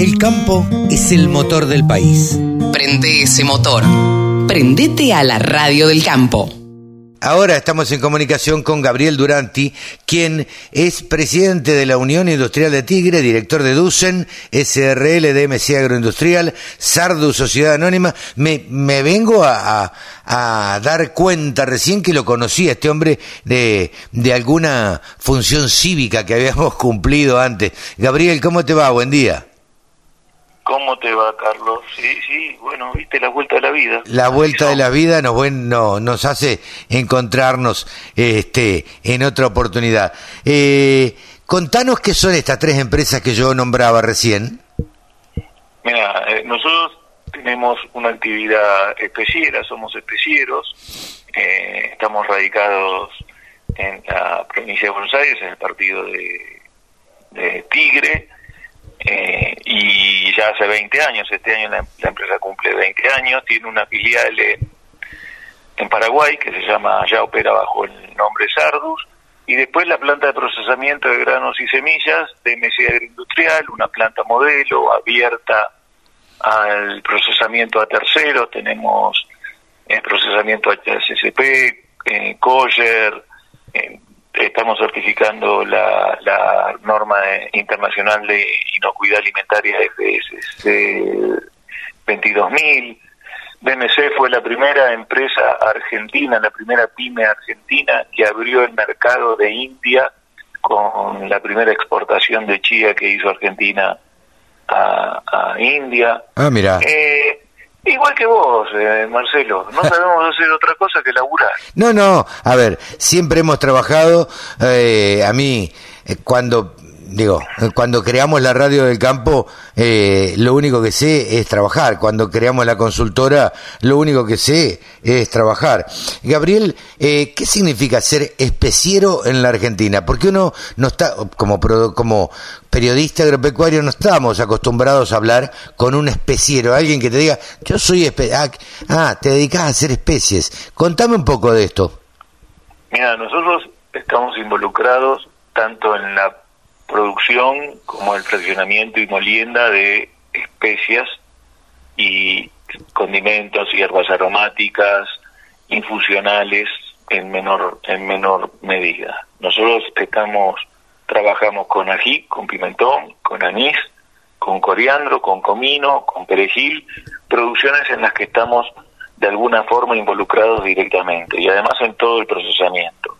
El campo es el motor del país. Prende ese motor. Prendete a la radio del campo. Ahora estamos en comunicación con Gabriel Duranti, quien es presidente de la Unión Industrial de Tigre, director de Ducen, SRL de MC Agroindustrial, Sardu Sociedad Anónima. Me, me vengo a, a, dar cuenta recién que lo conocí a este hombre de, de alguna función cívica que habíamos cumplido antes. Gabriel, ¿cómo te va? Buen día. ¿Cómo te va, Carlos? Sí, sí, bueno, viste la vuelta de la vida. La vuelta de la vida nos, bueno, nos hace encontrarnos este, en otra oportunidad. Eh, contanos qué son estas tres empresas que yo nombraba recién. Mira, eh, nosotros tenemos una actividad especiera, somos especieros, eh, estamos radicados en la provincia de Buenos Aires, en el partido de, de Tigre, eh, y ya hace 20 años, este año la, empresa cumple 20 años, tiene una filial en, Paraguay que se llama, ya opera bajo el nombre Sardus, y después la planta de procesamiento de granos y semillas de MC Agroindustrial, una planta modelo abierta al procesamiento a terceros, tenemos el eh, procesamiento HSCP, eh, Coyer, eh, estamos certificando la, la norma internacional de inocuidad alimentaria FSC 22.000. BMC fue la primera empresa argentina, la primera pyme argentina que abrió el mercado de India con la primera exportación de chía que hizo Argentina a, a India. Ah, mira. Eh, Igual que vos, eh, Marcelo, no sabemos hacer otra cosa que laburar. No, no, a ver, siempre hemos trabajado, eh, a mí, eh, cuando digo, cuando creamos la radio del campo, eh, lo único que sé es trabajar. Cuando creamos la consultora, lo único que sé es trabajar. Gabriel, eh, ¿qué significa ser especiero en la Argentina? Porque uno no está, como, como periodista agropecuario, no estamos acostumbrados a hablar con un especiero, alguien que te diga, yo soy ah, ah, te dedicas a hacer especies. Contame un poco de esto. Mira, nosotros estamos involucrados tanto en la producción como el fraccionamiento y molienda de especias y condimentos, y hierbas aromáticas, infusionales en menor en menor medida. Nosotros estamos trabajamos con ají, con pimentón, con anís, con coriandro, con comino, con perejil, producciones en las que estamos de alguna forma involucrados directamente y además en todo el procesamiento.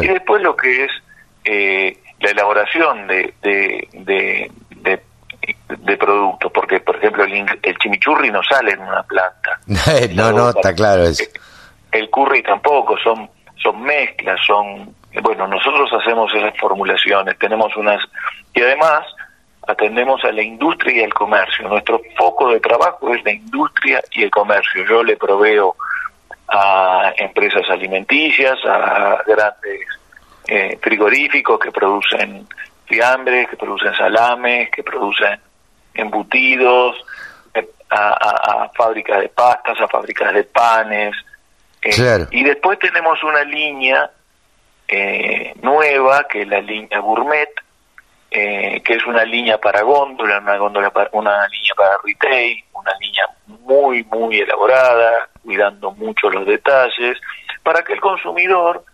Y después lo que es eh, la elaboración de, de, de, productos, porque por ejemplo el, el, chimichurri no sale en una planta. no, no, está claro eso. El curry tampoco, son, son mezclas, son... Bueno, nosotros hacemos esas formulaciones, tenemos unas... Y además atendemos a la industria y al comercio. Nuestro foco de trabajo es la industria y el comercio. Yo le proveo a empresas alimenticias, a grandes eh, frigoríficos que producen fiambres, que producen salames, que producen embutidos, eh, a, fábricas de pastas, a fábricas de panes. Eh, y después tenemos una línea eh, nueva, que es la línea gourmet, que es una línea para góndola, una, góndola para, una línea para retail, una línea muy, muy elaborada, cuidando mucho los detalles, para que el consumidor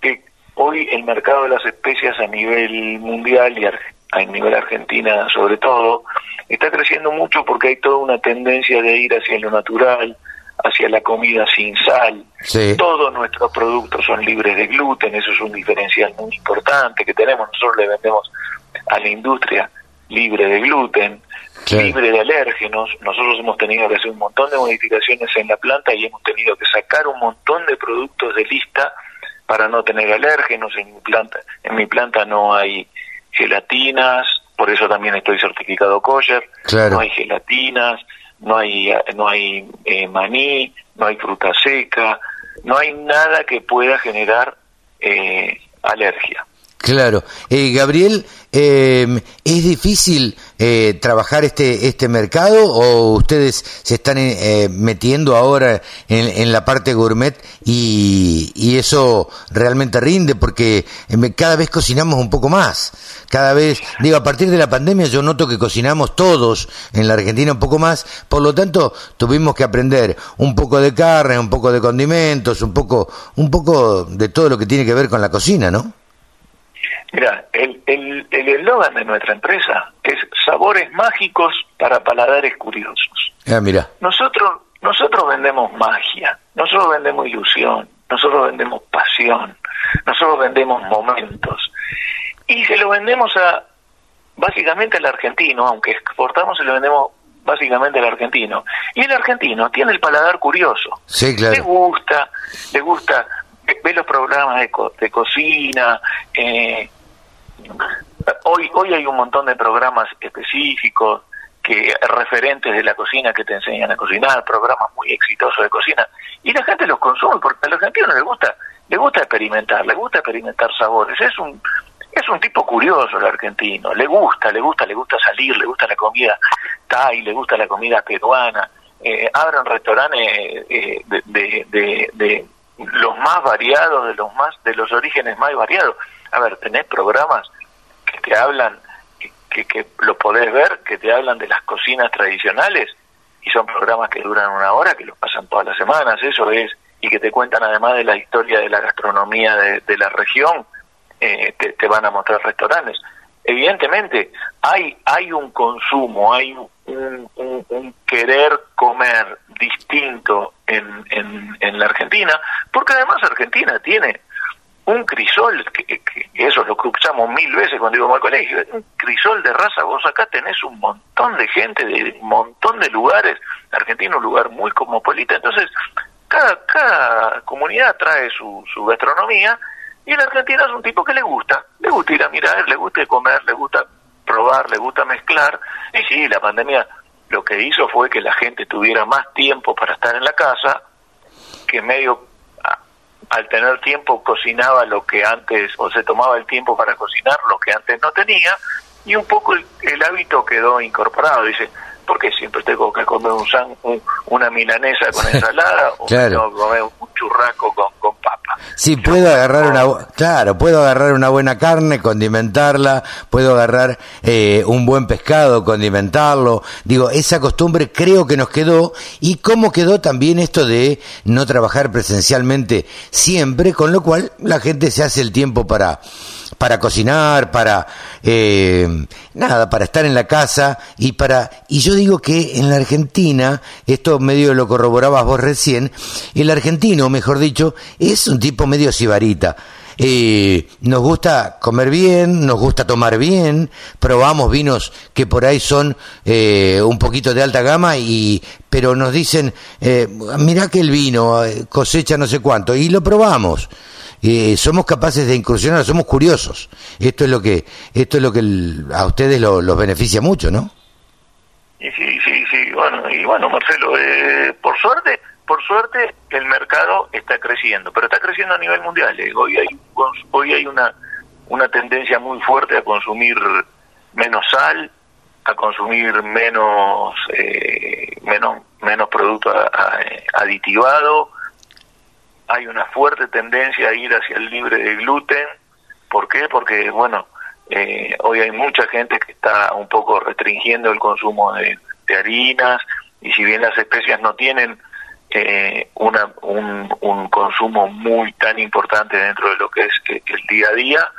que Hoy el mercado de las especias a nivel mundial y a nivel argentina sobre todo, está creciendo mucho porque hay toda una tendencia de ir hacia lo natural, hacia la comida sin sal. Todos nuestros productos son libres de gluten, eso es un diferencial muy importante que tenemos. Nosotros le vendemos a la industria libre de gluten, libre de alérgenos. Nosotros hemos tenido que hacer un montón de modificaciones en la planta y hemos tenido que sacar un montón de productos de lista para no tener alérgenos. En mi planta, en mi planta no hay gelatinas, por eso también estoy certificado kosher. No hay gelatinas, no hay no hay eh, maní, no hay fruta seca, no hay nada que pueda generar eh, alergia. Claro. Eh, Gabriel, eh, ¿es difícil eh, trabajar este, este mercado o ustedes se están eh, metiendo ahora en, la parte gourmet y, y, eso realmente rinde? Porque eh, cada vez cocinamos un poco más. Cada vez, digo, a partir de la pandemia yo noto que cocinamos todos en la Argentina un poco más. Por lo tanto, tuvimos que aprender un poco de carne, un poco de condimentos, un poco, un poco de todo lo que tiene que ver con la cocina, ¿no? Mira, el eslogan el, de nuestra empresa es sabores mágicos para paladares curiosos. Ah, mira. Nosotros, nosotros vendemos magia, nosotros vendemos ilusión, nosotros vendemos pasión, nosotros vendemos momentos. Y se lo vendemos a básicamente al argentino, aunque exportamos se lo vendemos básicamente al argentino. Y el argentino tiene el paladar curioso. Sí, claro. Le gusta, le gusta ve los programas de, co de cocina, eh, hoy hoy hay un montón de programas específicos que referentes de la cocina que te enseñan a cocinar, programas muy exitosos de cocina y la gente los consume porque a los argentinos les gusta, le gusta experimentar, le gusta experimentar sabores, es un es un tipo curioso el argentino, le gusta, le gusta, le gusta salir, le gusta la comida thai, le gusta la comida peruana, eh, abren restaurantes eh, de, los más variados, de los más, de los orígenes más variados. A ver, tenés programas que te hablan, que, que, lo podés ver, que te hablan de las cocinas tradicionales y son programas que duran una hora, que los pasan todas las semanas, eso es, y que te cuentan además de la historia de la gastronomía de, de la región, eh, te, te, van a mostrar restaurantes. Evidentemente, hay, hay un consumo, hay un, un, querer comer distinto en, en, en, la Argentina, porque además Argentina tiene un crisol, que, eso es lo que escuchamos mil veces cuando íbamos al colegio, un crisol de raza, vos acá tenés un montón de gente de un montón de lugares, Argentina es un lugar muy cosmopolita, entonces cada, cada comunidad trae su, su gastronomía y el argentino es un tipo que le gusta, le gusta ir a mirar, le gusta comer, le gusta probar, le gusta mezclar, y sí, la pandemia lo que hizo fue que la gente tuviera más tiempo para estar en la casa, que medio al tener tiempo cocinaba lo que antes, o se tomaba el tiempo para cocinar lo que antes no tenía, y un poco el, el hábito quedó incorporado. Dice, ¿por qué siempre tengo que comer un, san, un una milanesa con ensalada o claro. tengo que comer un churrasco con, con papa? Sí, puedo agarrar una, claro, puedo agarrar una buena carne, condimentarla, puedo agarrar eh, un buen pescado, condimentarlo. Digo, esa costumbre creo que nos quedó. Y cómo quedó también esto de no trabajar presencialmente siempre, con lo cual la gente se hace el tiempo para para cocinar, para eh, nada, para estar en la casa y para y yo digo que en la Argentina esto medio lo corroborabas vos recién, el argentino, mejor dicho, es un tipo medio sibarita. Eh, nos gusta comer bien, nos gusta tomar bien, probamos vinos que por ahí son eh, un poquito de alta gama y pero nos dicen eh, mirá que el vino eh, cosecha no sé cuánto y lo probamos eh, somos capaces de incursionar, somos curiosos. Esto es lo que esto es lo que a ustedes lo, los beneficia mucho, ¿no? Sí, sí, bueno, y bueno, Marcelo, eh, por suerte, por suerte el mercado está creciendo, pero está creciendo a nivel mundial. Eh. Hoy hay hoy hay una una tendencia muy fuerte a consumir menos sal, a consumir menos eh, menos menos producto aditivado hay una fuerte tendencia a ir hacia el libre de gluten. ¿Por qué? Porque, bueno, eh, hoy hay mucha gente que está un poco restringiendo el consumo de, de harinas y si bien las especias no tienen eh, una, un, un, consumo muy tan importante dentro de lo que es que el día a día,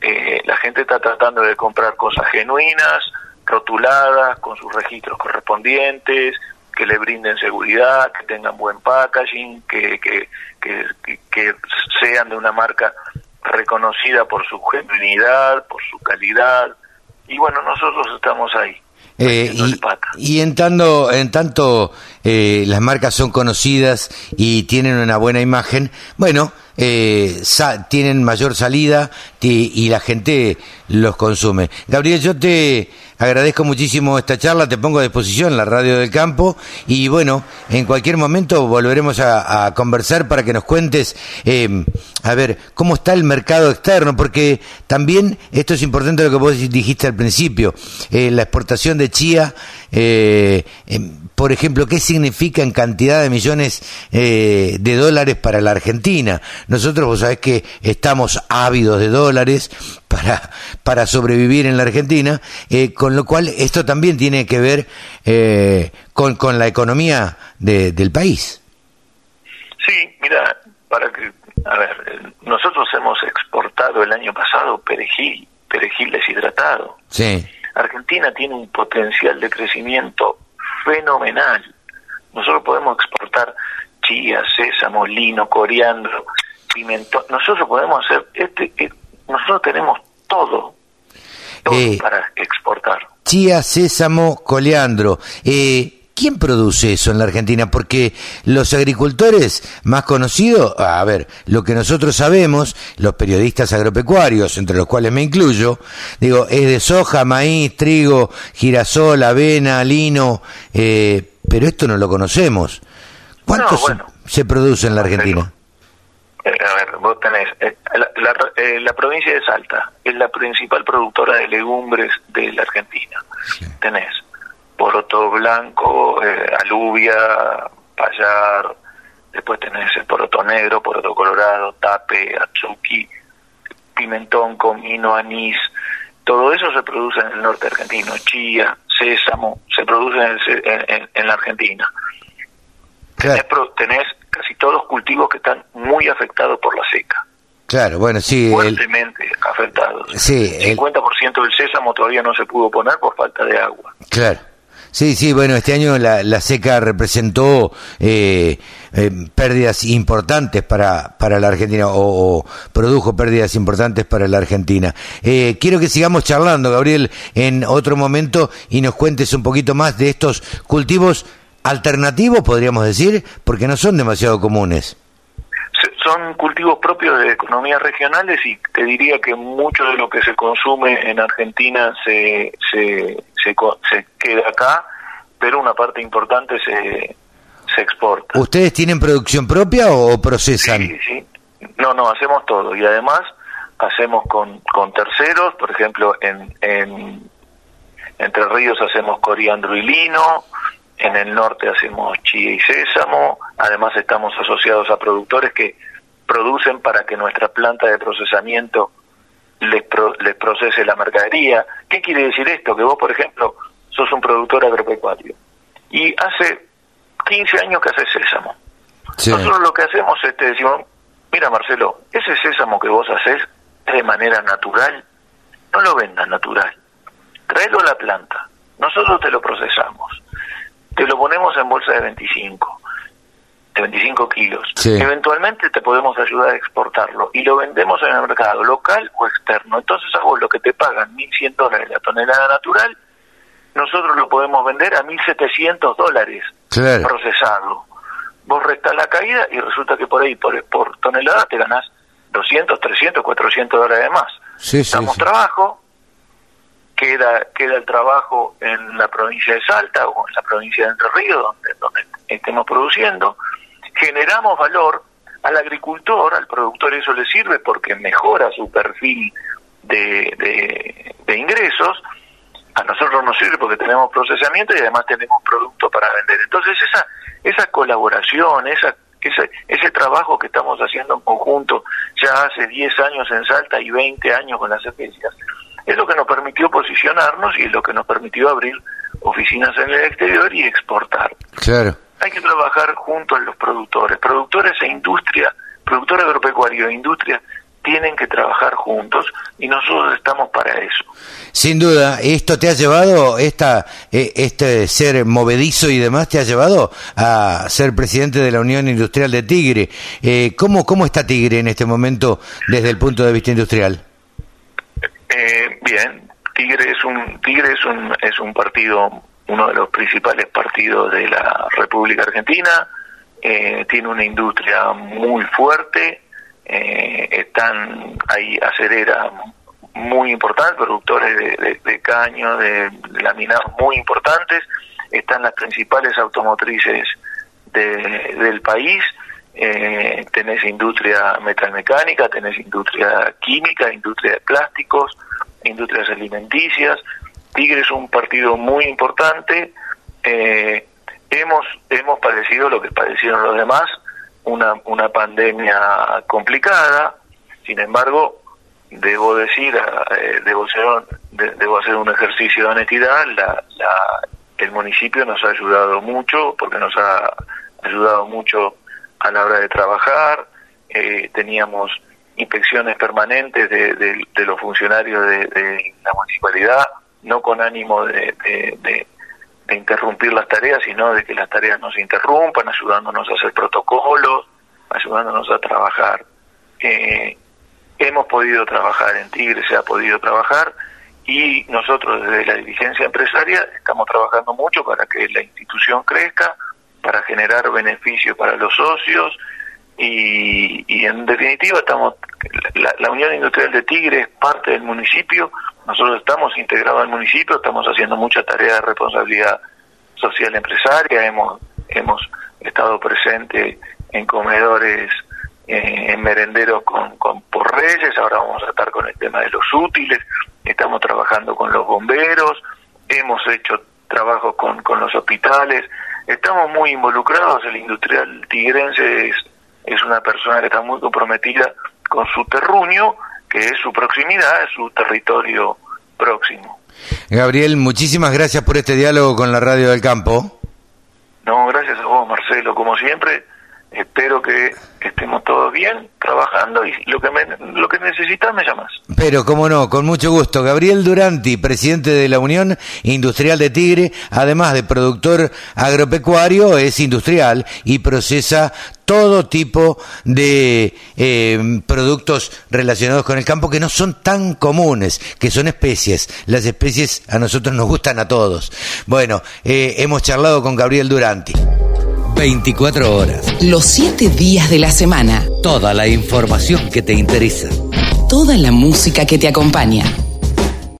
eh, la gente está tratando de comprar cosas genuinas, rotuladas, con sus registros correspondientes, que le brinden seguridad, que tengan buen packaging, que, que, que, sean de una marca reconocida por su genuinidad, por su calidad. Y bueno, nosotros estamos ahí. Eh, y, y, en tanto, en tanto eh, las marcas son conocidas y tienen una buena imagen, bueno, eh, tienen mayor salida y la gente los consume. Gabriel, yo te agradezco muchísimo esta charla, te pongo a disposición la radio del campo y bueno, en cualquier momento volveremos a, conversar para que nos cuentes, eh, a ver, cómo está el mercado externo, porque también esto es importante lo que vos dijiste al principio, eh, la exportación de chía, eh, em, por ejemplo, ¿qué significa en cantidad de millones de dólares para la Argentina? Nosotros, vos sabés que estamos ávidos de dólares para, para sobrevivir en la Argentina, con lo cual esto también tiene que ver eh, con, con la economía de, del país. Sí, mira, para que, a ver, nosotros hemos exportado el año pasado perejil, perejil deshidratado. Sí. Argentina tiene un potencial de crecimiento fenomenal. Nosotros podemos exportar chía, sésamo, lino, coriandro, pimentón. Nosotros podemos hacer, este, eh, nosotros tenemos todo eh, para exportar. Chía, sésamo, coleandro. Eh, ¿Quién produce eso en la Argentina? Porque los agricultores más conocidos, a ver, lo que nosotros sabemos, los periodistas agropecuarios, entre los cuales me incluyo, digo, es de soja, maíz, trigo, girasol, avena, lino, eh, pero esto no lo conocemos. ¿Cuánto se, produce en la Argentina? Eh, a ver, vos tenés, eh, eh, la, provincia de Salta es la principal productora de legumbres de la Argentina. Tenés poroto blanco, alubia, payar, después tenés el poroto negro, poroto colorado, tape, atsuki, pimentón, comino, anís, todo eso se produce en el norte argentino, chía, sésamo, se produce en, la Argentina. tenés casi todos los cultivos que están muy afectados por la seca. Claro, bueno, sí. Fuertemente afectados. Sí. El 50% del sésamo todavía no se pudo poner por falta de agua. Claro. Sí, sí, bueno, este año la, la seca representó eh, eh, pérdidas importantes para, para la Argentina o, produjo pérdidas importantes para la Argentina. Eh, quiero que sigamos charlando, Gabriel, en otro momento y nos cuentes un poquito más de estos cultivos alternativos, podríamos decir, porque no son demasiado comunes. Son cultivos propios de economías regionales y te diría que mucho de lo que se consume en Argentina se, se, se, queda acá, pero una parte importante se, se exporta. ¿Ustedes tienen producción propia o procesan? Sí, sí. No, no, hacemos todo y además hacemos con, con terceros, por ejemplo, en, en Entre Ríos hacemos coriandro y lino, en el norte hacemos chía y sésamo, además estamos asociados a productores que producen para que nuestra planta de procesamiento les, procese la mercadería. ¿Qué quiere decir esto? Que vos, por ejemplo, sos un productor agropecuario y hace 15 años que haces sésamo. Nosotros lo que hacemos es te decimos, mira Marcelo, ese sésamo que vos haces es de manera natural, no lo vendas natural, tráelo a la planta, nosotros te lo procesamos te lo ponemos en bolsa de 25, de 25 kilos. Eventualmente te podemos ayudar a exportarlo y lo vendemos en el mercado local o externo. Entonces a vos lo que te pagan 1.100 dólares la tonelada natural, nosotros lo podemos vender a 1.700 dólares procesado. Vos restás la caída y resulta que por ahí, por, por tonelada, te ganás 200, 300, 400 dólares más. Sí, Damos trabajo, queda queda el trabajo en la provincia de Salta o en la provincia de Entre Ríos, donde, donde estemos produciendo, generamos valor al agricultor, al productor eso le sirve porque mejora su perfil de, de, ingresos, a nosotros nos sirve porque tenemos procesamiento y además tenemos producto para vender. Entonces esa, esa colaboración, esa, ese, ese trabajo que estamos haciendo en conjunto ya hace 10 años en Salta y 20 años con las especias, es lo que nos permitió posicionarnos y es lo que nos permitió abrir oficinas en el exterior y exportar. Claro. Hay que trabajar junto a los productores. Productores e industria, productor agropecuario e industria tienen que trabajar juntos y nosotros estamos para eso. Sin duda, esto te ha llevado, esta, eh, este ser movedizo y demás, te ha llevado a ser presidente de la Unión Industrial de Tigre. Eh, ¿cómo, ¿Cómo está Tigre en este momento desde el punto de vista industrial? Eh, bien, Tigre es un Tigre es un es un partido uno de los principales partidos de la República Argentina. Eh, tiene una industria muy fuerte, eh, están ahí acereras muy importantes, productores de, caño, de, laminados muy importantes, están las principales automotrices del país, eh, tenés industria metalmecánica, tenés industria química, industria de plásticos, industrias alimenticias. Tigre es un partido muy importante. Eh, hemos hemos padecido lo que padecieron los demás, una, una pandemia complicada. Sin embargo, debo decir, eh, debo, hacer, debo hacer un ejercicio de honestidad. La, la, el municipio nos ha ayudado mucho porque nos ha ayudado mucho a la hora de trabajar, eh, teníamos inspecciones permanentes de, de, los funcionarios de, la municipalidad, no con ánimo de, de, interrumpir las tareas, sino de que las tareas no se interrumpan, ayudándonos a hacer protocolos, ayudándonos a trabajar. Eh, hemos podido trabajar en Tigre, se ha podido trabajar, y nosotros desde la dirigencia empresaria estamos trabajando mucho para que la institución crezca, para generar beneficios para los socios y, en definitiva estamos la, Unión Industrial de Tigre es parte del municipio, nosotros estamos integrados al municipio, estamos haciendo mucha tarea de responsabilidad social empresaria, hemos hemos estado presentes en comedores en merenderos con, con por Reyes, ahora vamos a estar con el tema de los útiles, estamos trabajando con los bomberos, hemos hecho trabajos con, con los hospitales, estamos muy involucrados, el industrial tigrense es, es una persona que está muy comprometida con su terruño, que es su proximidad, es su territorio próximo. Gabriel, muchísimas gracias por este diálogo con la Radio del Campo. No, gracias a vos, Marcelo, como siempre espero que estemos todos bien trabajando y lo que lo que necesitas me llamas. Pero cómo no, con mucho gusto. Gabriel Duranti, presidente de la Unión Industrial de Tigre, además de productor agropecuario, es industrial y procesa todo tipo de eh, productos relacionados con el campo que no son tan comunes, que son especies. Las especies a nosotros nos gustan a todos. Bueno, eh, hemos charlado con Gabriel Duranti. 24 horas. Los 7 días de la semana. Toda la información que te interesa. Toda la música que te acompaña.